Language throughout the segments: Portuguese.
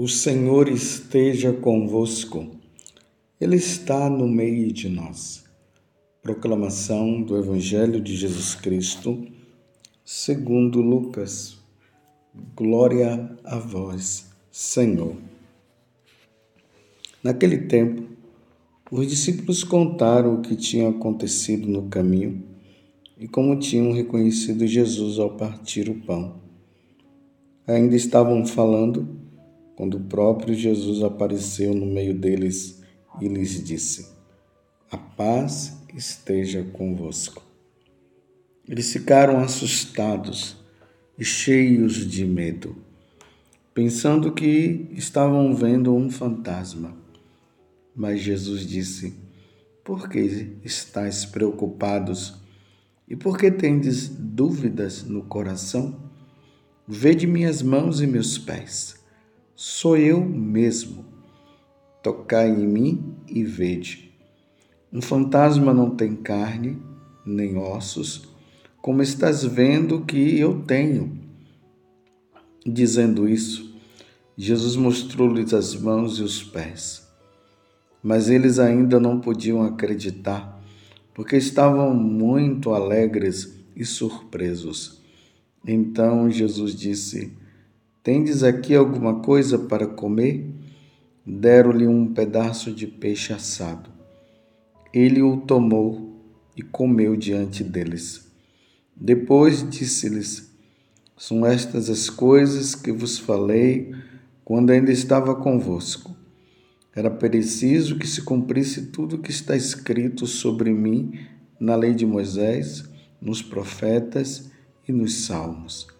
O Senhor esteja convosco, Ele está no meio de nós. Proclamação do Evangelho de Jesus Cristo, segundo Lucas. Glória a vós, Senhor. Naquele tempo, os discípulos contaram o que tinha acontecido no caminho e como tinham reconhecido Jesus ao partir o pão. Ainda estavam falando quando o próprio Jesus apareceu no meio deles e lhes disse: A paz esteja convosco. Eles ficaram assustados e cheios de medo, pensando que estavam vendo um fantasma. Mas Jesus disse: Por que estáis preocupados e por que tendes dúvidas no coração? Vede minhas mãos e meus pés Sou eu mesmo. Tocai em mim e vede. Um fantasma não tem carne nem ossos, como estás vendo que eu tenho. Dizendo isso, Jesus mostrou-lhes as mãos e os pés. Mas eles ainda não podiam acreditar, porque estavam muito alegres e surpresos. Então Jesus disse: Tendes aqui alguma coisa para comer? Deram-lhe um pedaço de peixe assado. Ele o tomou e comeu diante deles. Depois disse-lhes: São estas as coisas que vos falei quando ainda estava convosco. Era preciso que se cumprisse tudo o que está escrito sobre mim na lei de Moisés, nos profetas e nos salmos.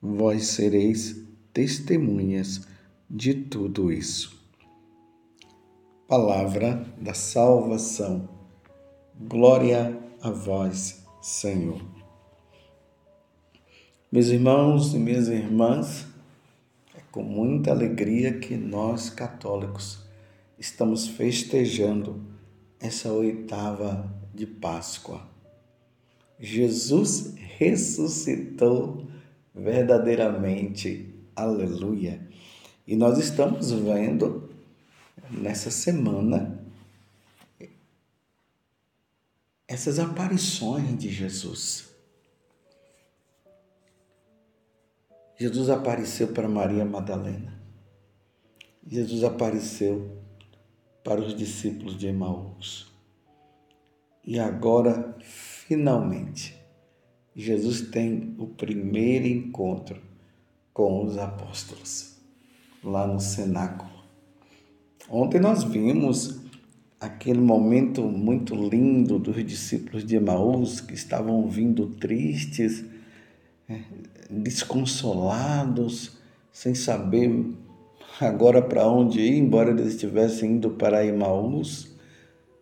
vós sereis testemunhas de tudo isso. Palavra da salvação. Glória a vós, Senhor. Meus irmãos e minhas irmãs, é com muita alegria que nós católicos estamos festejando essa oitava de Páscoa. Jesus ressuscitou verdadeiramente. Aleluia. E nós estamos vendo nessa semana essas aparições de Jesus. Jesus apareceu para Maria Madalena. Jesus apareceu para os discípulos de Emaús. E agora, finalmente, Jesus tem o primeiro encontro com os apóstolos lá no cenáculo. Ontem nós vimos aquele momento muito lindo dos discípulos de Emaús que estavam vindo tristes, é, desconsolados, sem saber agora para onde ir, embora eles estivessem indo para Emaús,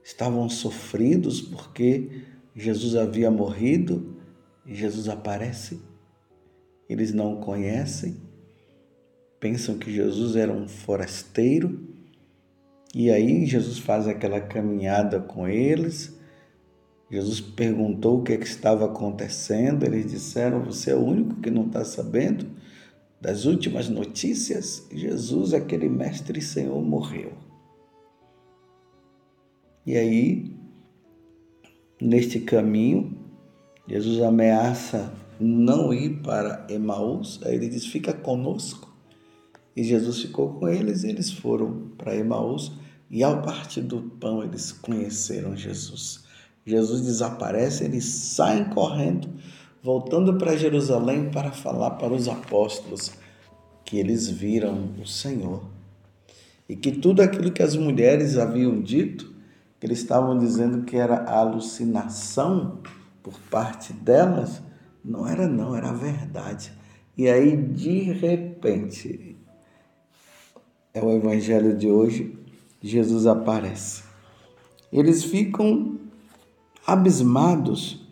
estavam sofridos porque Jesus havia morrido Jesus aparece, eles não conhecem, pensam que Jesus era um forasteiro, e aí Jesus faz aquela caminhada com eles. Jesus perguntou o que, é que estava acontecendo, eles disseram: Você é o único que não está sabendo das últimas notícias? Jesus, aquele mestre e Senhor, morreu. E aí, neste caminho, Jesus ameaça não ir para Emaús, aí ele diz: fica conosco. E Jesus ficou com eles e eles foram para Emaús. E ao partir do pão, eles conheceram Jesus. Jesus desaparece, eles saem correndo, voltando para Jerusalém para falar para os apóstolos que eles viram o Senhor. E que tudo aquilo que as mulheres haviam dito, que eles estavam dizendo que era alucinação, por parte delas, não era não, era verdade. E aí, de repente, é o evangelho de hoje, Jesus aparece. Eles ficam abismados,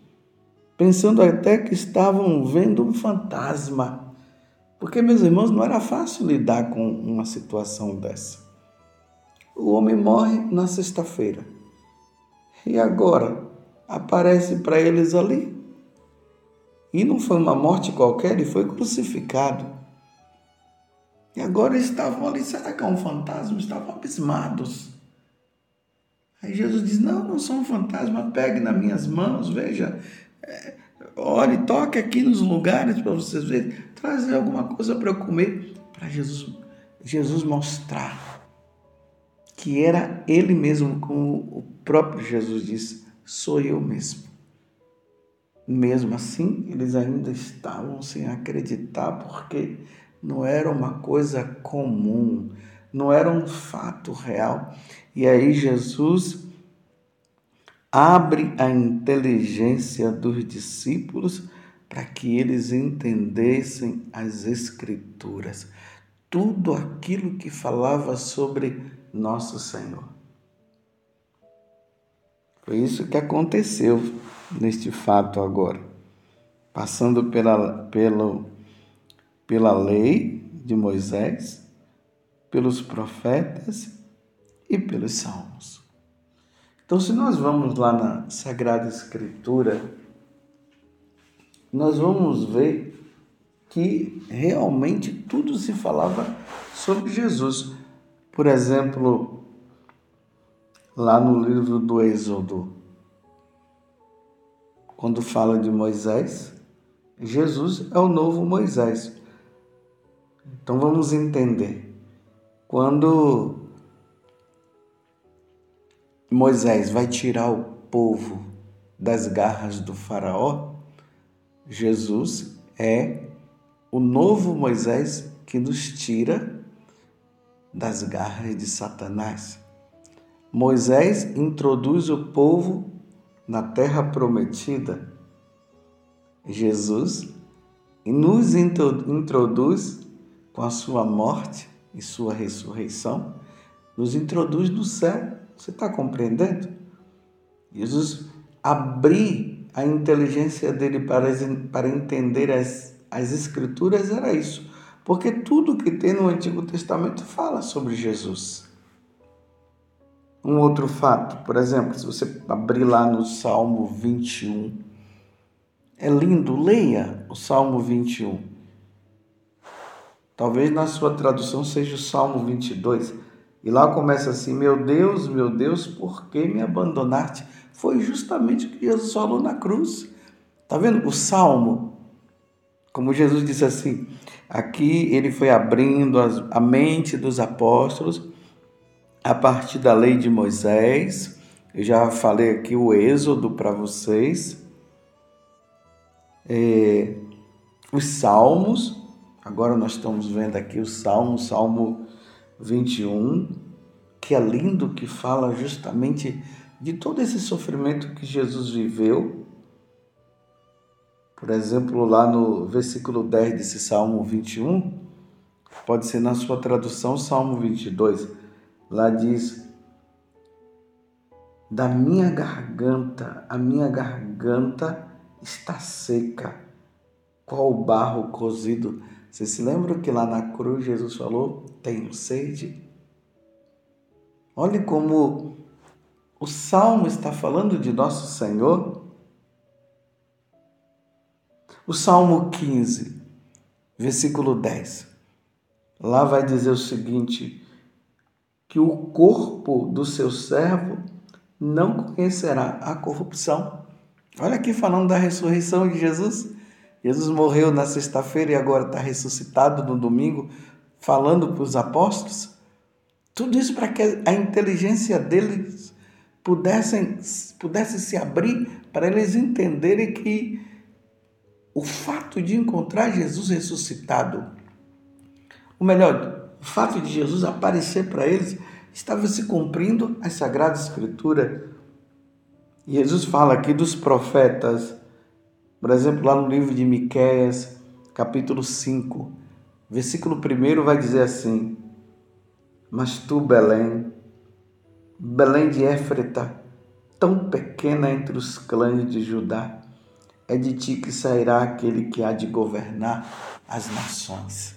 pensando até que estavam vendo um fantasma. Porque, meus irmãos, não era fácil lidar com uma situação dessa. O homem morre na sexta-feira. E agora aparece para eles ali. E não foi uma morte qualquer, ele foi crucificado. E agora estavam ali, será que é um fantasma? Estavam abismados. Aí Jesus diz: Não, não sou um fantasma, pegue nas minhas mãos, veja, é, olhe, toque aqui nos lugares para vocês verem, trazer alguma coisa para eu comer, para Jesus, Jesus mostrar que era Ele mesmo, como o próprio Jesus disse: Sou eu mesmo. Mesmo assim, eles ainda estavam sem acreditar, porque não era uma coisa comum, não era um fato real. E aí Jesus abre a inteligência dos discípulos para que eles entendessem as Escrituras, tudo aquilo que falava sobre nosso Senhor. Foi isso que aconteceu neste fato agora, passando pela, pelo pela lei de Moisés, pelos profetas e pelos salmos. Então, se nós vamos lá na Sagrada Escritura, nós vamos ver que realmente tudo se falava sobre Jesus. Por exemplo, lá no livro do Êxodo, quando fala de Moisés, Jesus é o novo Moisés. Então vamos entender. Quando Moisés vai tirar o povo das garras do Faraó, Jesus é o novo Moisés que nos tira das garras de Satanás. Moisés introduz o povo na terra prometida. Jesus nos introduz com a sua morte e sua ressurreição, nos introduz no céu. Você está compreendendo? Jesus abrir a inteligência dele para, para entender as, as Escrituras era isso. Porque tudo que tem no Antigo Testamento fala sobre Jesus. Um outro fato, por exemplo, se você abrir lá no Salmo 21, é lindo, leia o Salmo 21. Talvez na sua tradução seja o Salmo 22. E lá começa assim: Meu Deus, meu Deus, por que me abandonaste? Foi justamente o que Jesus falou na cruz. Está vendo? O Salmo, como Jesus disse assim, aqui ele foi abrindo a mente dos apóstolos a partir da lei de Moisés. Eu já falei aqui o Êxodo para vocês. É, os Salmos, Agora nós estamos vendo aqui o Salmo, Salmo 21, que é lindo, que fala justamente de todo esse sofrimento que Jesus viveu. Por exemplo, lá no versículo 10 desse Salmo 21, pode ser na sua tradução Salmo 22, lá diz: Da minha garganta, a minha garganta está seca, qual barro cozido você se lembra que lá na cruz Jesus falou: Tenho sede? Olhe como o salmo está falando de nosso Senhor. O salmo 15, versículo 10. Lá vai dizer o seguinte: que o corpo do seu servo não conhecerá a corrupção. Olha aqui falando da ressurreição de Jesus. Jesus morreu na sexta-feira e agora está ressuscitado no domingo, falando para os apóstolos. Tudo isso para que a inteligência deles pudessem, pudesse se abrir para eles entenderem que o fato de encontrar Jesus ressuscitado, ou melhor, o fato de Jesus aparecer para eles, estava se cumprindo a Sagrada Escritura. Jesus fala aqui dos profetas por exemplo, lá no livro de Miqueias, capítulo 5, versículo 1 vai dizer assim: Mas tu, Belém, Belém de Éfreta, tão pequena entre os clãs de Judá, é de ti que sairá aquele que há de governar as nações.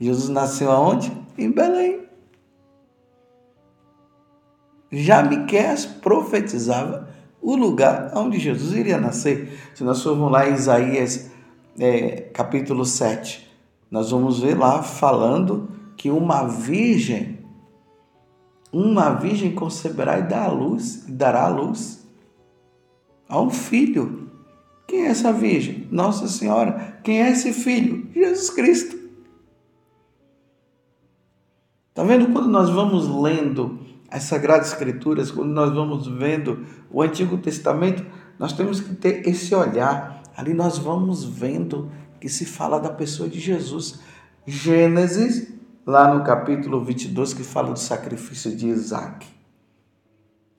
Jesus nasceu aonde? Em Belém. Já Miqueias profetizava o lugar onde Jesus iria nascer. Se nós formos lá em Isaías é, capítulo 7, nós vamos ver lá falando que uma virgem, uma virgem conceberá e dará a luz, dará luz a um filho. Quem é essa virgem? Nossa Senhora. Quem é esse filho? Jesus Cristo. Está vendo quando nós vamos lendo as Sagradas Escrituras, quando nós vamos vendo o Antigo Testamento, nós temos que ter esse olhar. Ali nós vamos vendo que se fala da pessoa de Jesus. Gênesis, lá no capítulo 22, que fala do sacrifício de Isaac.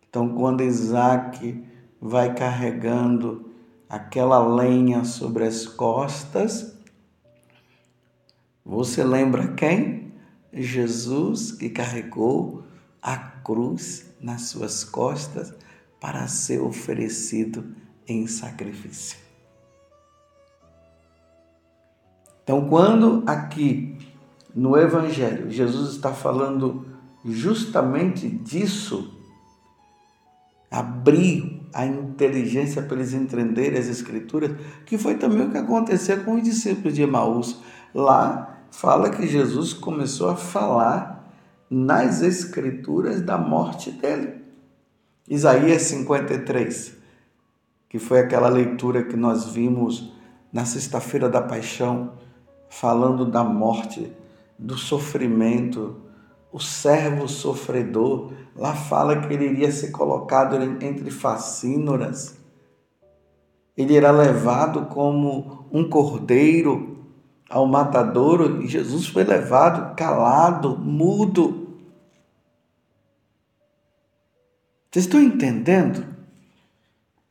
Então, quando Isaac vai carregando aquela lenha sobre as costas, você lembra quem? Jesus que carregou a cruz nas suas costas para ser oferecido em sacrifício. Então, quando aqui no Evangelho Jesus está falando justamente disso, abrir a inteligência para eles entenderem as Escrituras, que foi também o que aconteceu com os discípulos de Emaús. Lá fala que Jesus começou a falar nas Escrituras da morte dele. Isaías 53, que foi aquela leitura que nós vimos na Sexta-feira da Paixão, falando da morte, do sofrimento, o servo sofredor, lá fala que ele iria ser colocado entre facínoras. Ele era levado como um cordeiro ao matadouro Jesus foi levado calado, mudo. Vocês estão entendendo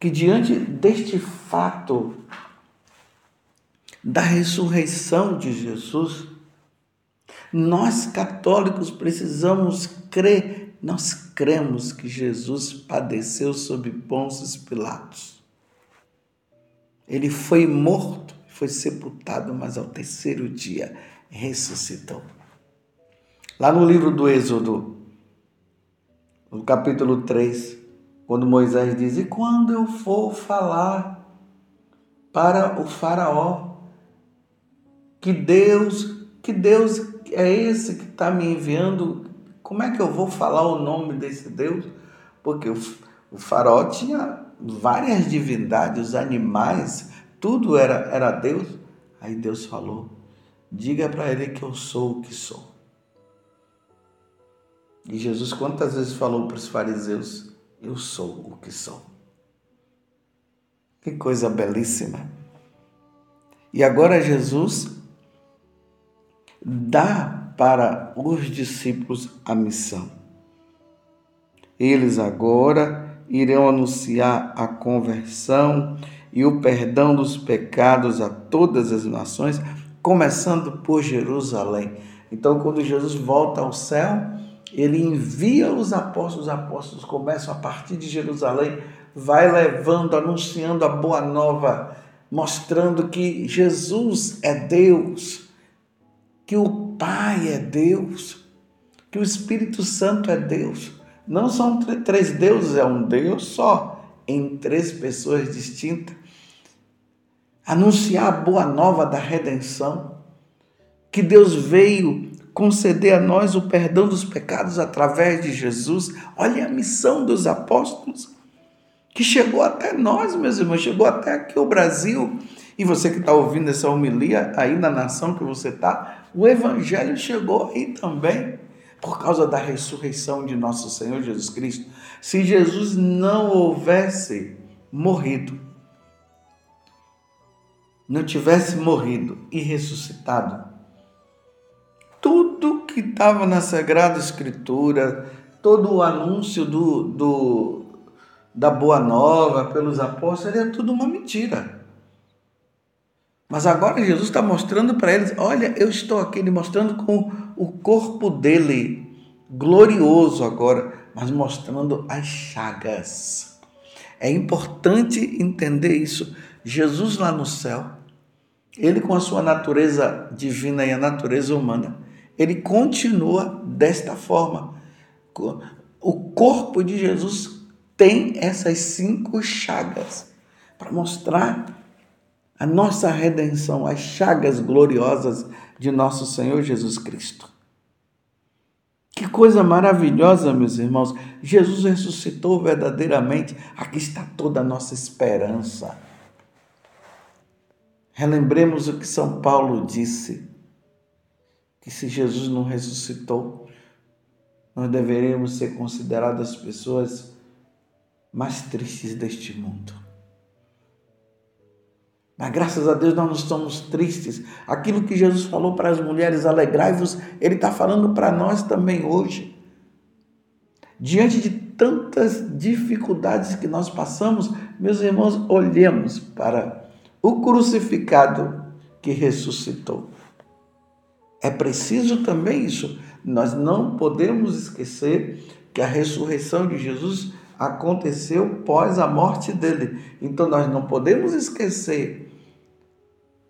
que diante deste fato da ressurreição de Jesus, nós católicos precisamos crer, nós cremos que Jesus padeceu sob Pôncio Pilatos. Ele foi morto foi sepultado, mas ao terceiro dia ressuscitou. Lá no livro do Êxodo, no capítulo 3, quando Moisés diz: E quando eu for falar para o Faraó, que Deus, que Deus é esse que está me enviando, como é que eu vou falar o nome desse Deus? Porque o, o Faraó tinha várias divindades, os animais tudo era, era Deus. Aí Deus falou: diga para ele que eu sou o que sou. E Jesus quantas vezes falou para os fariseus: Eu sou o que sou. Que coisa belíssima. E agora Jesus dá para os discípulos a missão. Eles agora irão anunciar a conversão e o perdão dos pecados a todas as nações, começando por Jerusalém. Então, quando Jesus volta ao céu, ele envia os apóstolos, os apóstolos começam a partir de Jerusalém, vai levando, anunciando a boa nova, mostrando que Jesus é Deus, que o Pai é Deus, que o Espírito Santo é Deus. Não são três deuses, é um Deus só em três pessoas distintas, anunciar a boa nova da redenção, que Deus veio conceder a nós o perdão dos pecados através de Jesus. Olha a missão dos apóstolos, que chegou até nós, meus irmãos, chegou até aqui o Brasil. E você que está ouvindo essa homilia aí na nação que você está, o Evangelho chegou aí também por causa da ressurreição de nosso Senhor Jesus Cristo. Se Jesus não houvesse morrido, não tivesse morrido e ressuscitado, tudo que estava na Sagrada Escritura, todo o anúncio do, do, da Boa Nova pelos apóstolos, era tudo uma mentira. Mas agora Jesus está mostrando para eles: olha, eu estou aqui, ele mostrando com o corpo dele, glorioso agora, mas mostrando as chagas. É importante entender isso. Jesus lá no céu, ele com a sua natureza divina e a natureza humana, ele continua desta forma. O corpo de Jesus tem essas cinco chagas para mostrar a nossa redenção, as chagas gloriosas de nosso Senhor Jesus Cristo. Que coisa maravilhosa, meus irmãos. Jesus ressuscitou verdadeiramente. Aqui está toda a nossa esperança. Relembremos o que São Paulo disse: que se Jesus não ressuscitou, nós deveríamos ser consideradas pessoas mais tristes deste mundo. Mas graças a Deus nós não estamos tristes. Aquilo que Jesus falou para as mulheres, alegrai-vos, Ele está falando para nós também hoje. Diante de tantas dificuldades que nós passamos, meus irmãos, olhemos para o crucificado que ressuscitou. É preciso também isso. Nós não podemos esquecer que a ressurreição de Jesus aconteceu pós a morte dele. Então nós não podemos esquecer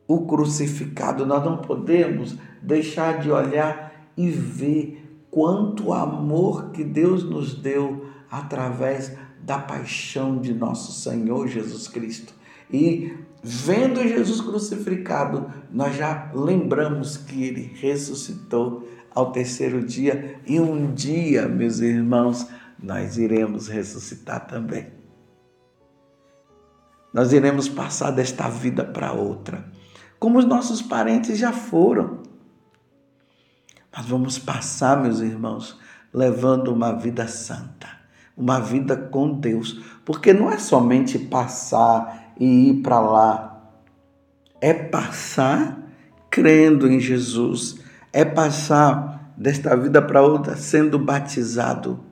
o crucificado, nós não podemos deixar de olhar e ver quanto amor que Deus nos deu através da paixão de nosso Senhor Jesus Cristo. E vendo Jesus crucificado, nós já lembramos que ele ressuscitou ao terceiro dia e um dia, meus irmãos, nós iremos ressuscitar também. Nós iremos passar desta vida para outra como os nossos parentes já foram. Mas vamos passar, meus irmãos, levando uma vida santa, uma vida com Deus, porque não é somente passar e ir para lá, é passar crendo em Jesus, é passar desta vida para outra sendo batizado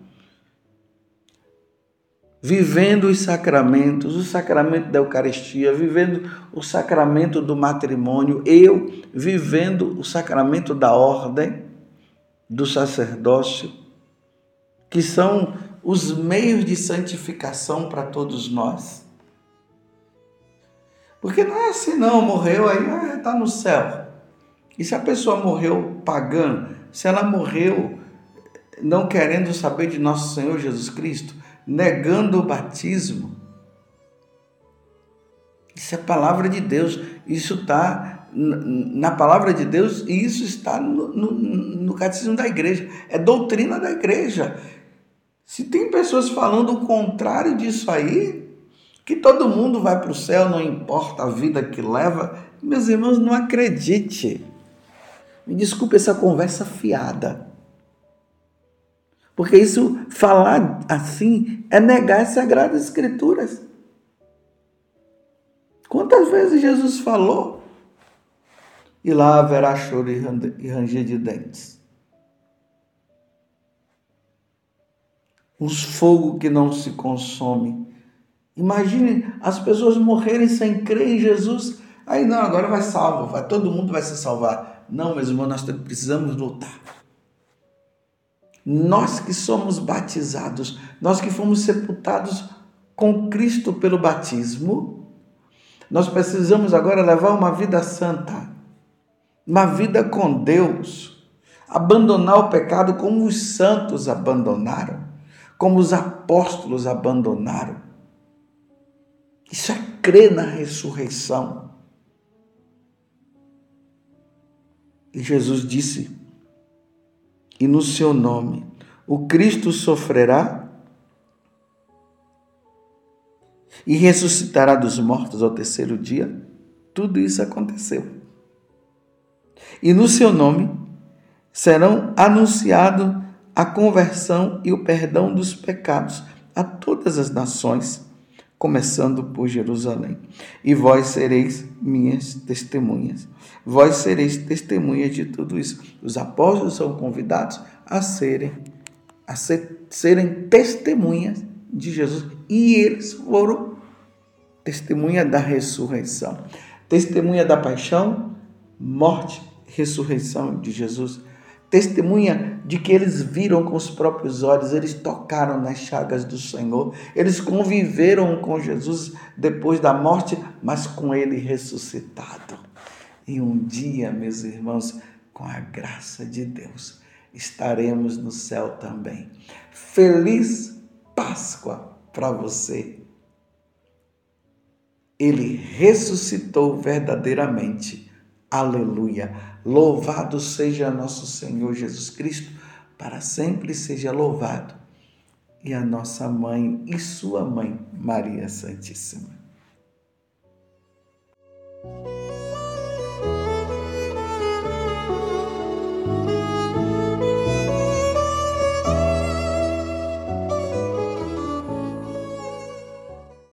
vivendo os sacramentos, o sacramento da Eucaristia, vivendo o sacramento do matrimônio, eu vivendo o sacramento da ordem, do sacerdócio, que são os meios de santificação para todos nós. Porque não é assim, não, morreu, aí está no céu. E se a pessoa morreu pagã, se ela morreu não querendo saber de nosso Senhor Jesus Cristo, negando o batismo. Isso é palavra de Deus. Isso está na palavra de Deus e isso está no, no, no catecismo da igreja. É doutrina da igreja. Se tem pessoas falando o contrário disso aí, que todo mundo vai para o céu, não importa a vida que leva, meus irmãos, não acredite. Me desculpe essa conversa fiada. Porque isso, falar assim, é negar as Sagradas Escrituras. Quantas vezes Jesus falou? E lá haverá choro e ranger de dentes. Os fogo que não se consome. Imagine as pessoas morrerem sem crer em Jesus. Aí não, agora vai salvo, vai, todo mundo vai se salvar. Não, meus irmãos, nós precisamos lutar. Nós que somos batizados, nós que fomos sepultados com Cristo pelo batismo, nós precisamos agora levar uma vida santa, uma vida com Deus, abandonar o pecado como os santos abandonaram, como os apóstolos abandonaram. Isso é crer na ressurreição. E Jesus disse: e no seu nome o Cristo sofrerá e ressuscitará dos mortos ao terceiro dia. Tudo isso aconteceu. E no seu nome serão anunciado a conversão e o perdão dos pecados a todas as nações, começando por Jerusalém. E vós sereis minhas testemunhas. Vós sereis testemunhas de tudo isso. Os apóstolos são convidados a serem a ser, serem testemunhas de Jesus e eles foram testemunha da ressurreição. testemunha da paixão, morte, ressurreição de Jesus, testemunha de que eles viram com os próprios olhos, eles tocaram nas chagas do Senhor, eles conviveram com Jesus depois da morte, mas com ele ressuscitado. E um dia, meus irmãos, com a graça de Deus, estaremos no céu também. Feliz Páscoa para você. Ele ressuscitou verdadeiramente. Aleluia. Louvado seja nosso Senhor Jesus Cristo, para sempre seja louvado. E a nossa mãe e sua mãe, Maria Santíssima.